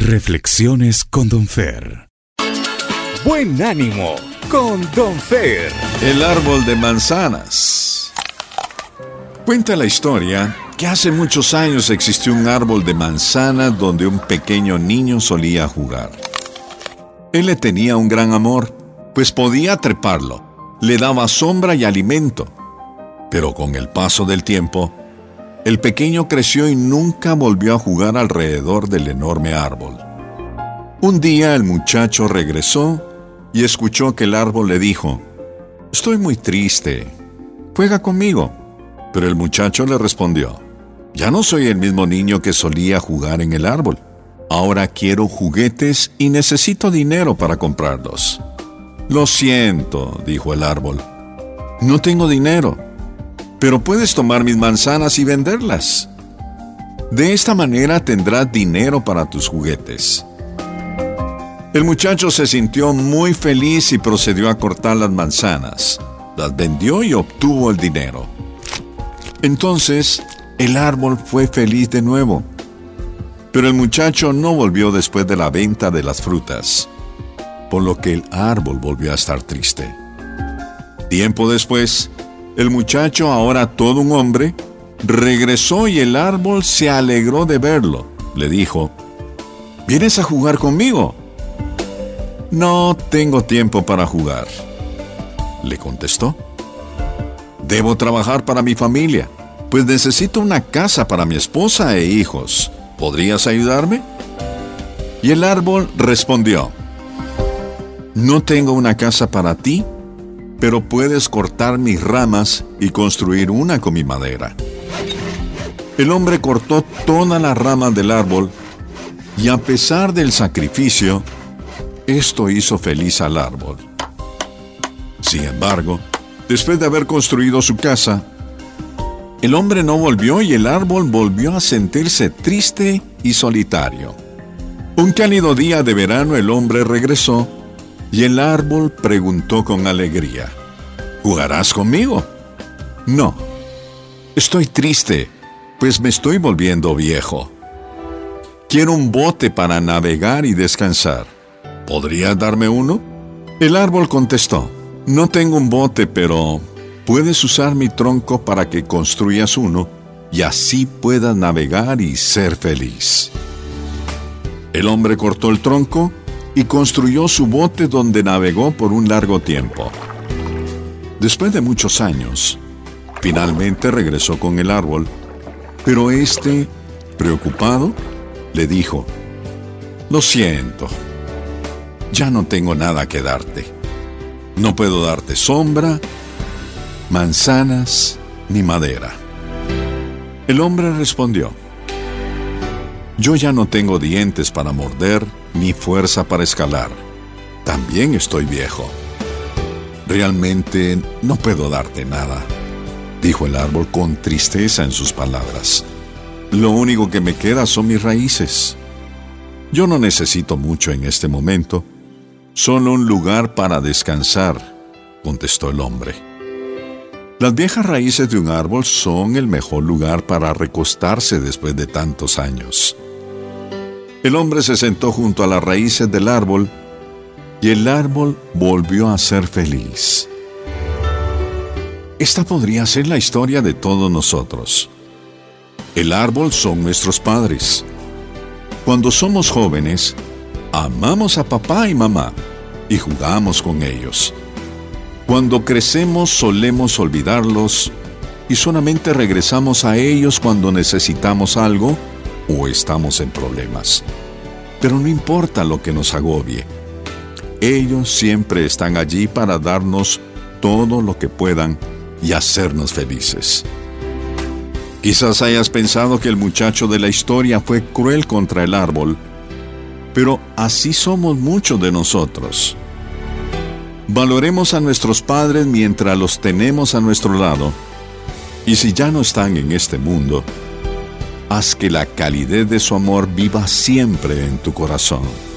Reflexiones con Don Fer. Buen ánimo con Don Fer. El árbol de manzanas. Cuenta la historia que hace muchos años existió un árbol de manzana donde un pequeño niño solía jugar. Él le tenía un gran amor, pues podía treparlo, le daba sombra y alimento. Pero con el paso del tiempo, el pequeño creció y nunca volvió a jugar alrededor del enorme árbol. Un día el muchacho regresó y escuchó que el árbol le dijo, Estoy muy triste, juega conmigo. Pero el muchacho le respondió, Ya no soy el mismo niño que solía jugar en el árbol. Ahora quiero juguetes y necesito dinero para comprarlos. Lo siento, dijo el árbol. No tengo dinero pero puedes tomar mis manzanas y venderlas. De esta manera tendrás dinero para tus juguetes. El muchacho se sintió muy feliz y procedió a cortar las manzanas. Las vendió y obtuvo el dinero. Entonces, el árbol fue feliz de nuevo. Pero el muchacho no volvió después de la venta de las frutas, por lo que el árbol volvió a estar triste. Tiempo después, el muchacho, ahora todo un hombre, regresó y el árbol se alegró de verlo. Le dijo, ¿vienes a jugar conmigo? No tengo tiempo para jugar. Le contestó. Debo trabajar para mi familia, pues necesito una casa para mi esposa e hijos. ¿Podrías ayudarme? Y el árbol respondió, No tengo una casa para ti pero puedes cortar mis ramas y construir una con mi madera. El hombre cortó todas las ramas del árbol y a pesar del sacrificio, esto hizo feliz al árbol. Sin embargo, después de haber construido su casa, el hombre no volvió y el árbol volvió a sentirse triste y solitario. Un cálido día de verano el hombre regresó y el árbol preguntó con alegría, ¿Jugarás conmigo? No. Estoy triste, pues me estoy volviendo viejo. Quiero un bote para navegar y descansar. ¿Podrías darme uno? El árbol contestó, no tengo un bote, pero puedes usar mi tronco para que construyas uno y así puedas navegar y ser feliz. El hombre cortó el tronco y construyó su bote donde navegó por un largo tiempo. Después de muchos años, finalmente regresó con el árbol, pero este, preocupado, le dijo, Lo siento, ya no tengo nada que darte. No puedo darte sombra, manzanas ni madera. El hombre respondió, Yo ya no tengo dientes para morder ni fuerza para escalar. También estoy viejo. Realmente no puedo darte nada, dijo el árbol con tristeza en sus palabras. Lo único que me queda son mis raíces. Yo no necesito mucho en este momento, solo un lugar para descansar, contestó el hombre. Las viejas raíces de un árbol son el mejor lugar para recostarse después de tantos años. El hombre se sentó junto a las raíces del árbol y el árbol volvió a ser feliz. Esta podría ser la historia de todos nosotros. El árbol son nuestros padres. Cuando somos jóvenes, amamos a papá y mamá y jugamos con ellos. Cuando crecemos solemos olvidarlos y solamente regresamos a ellos cuando necesitamos algo o estamos en problemas. Pero no importa lo que nos agobie. Ellos siempre están allí para darnos todo lo que puedan y hacernos felices. Quizás hayas pensado que el muchacho de la historia fue cruel contra el árbol, pero así somos muchos de nosotros. Valoremos a nuestros padres mientras los tenemos a nuestro lado, y si ya no están en este mundo, haz que la calidez de su amor viva siempre en tu corazón.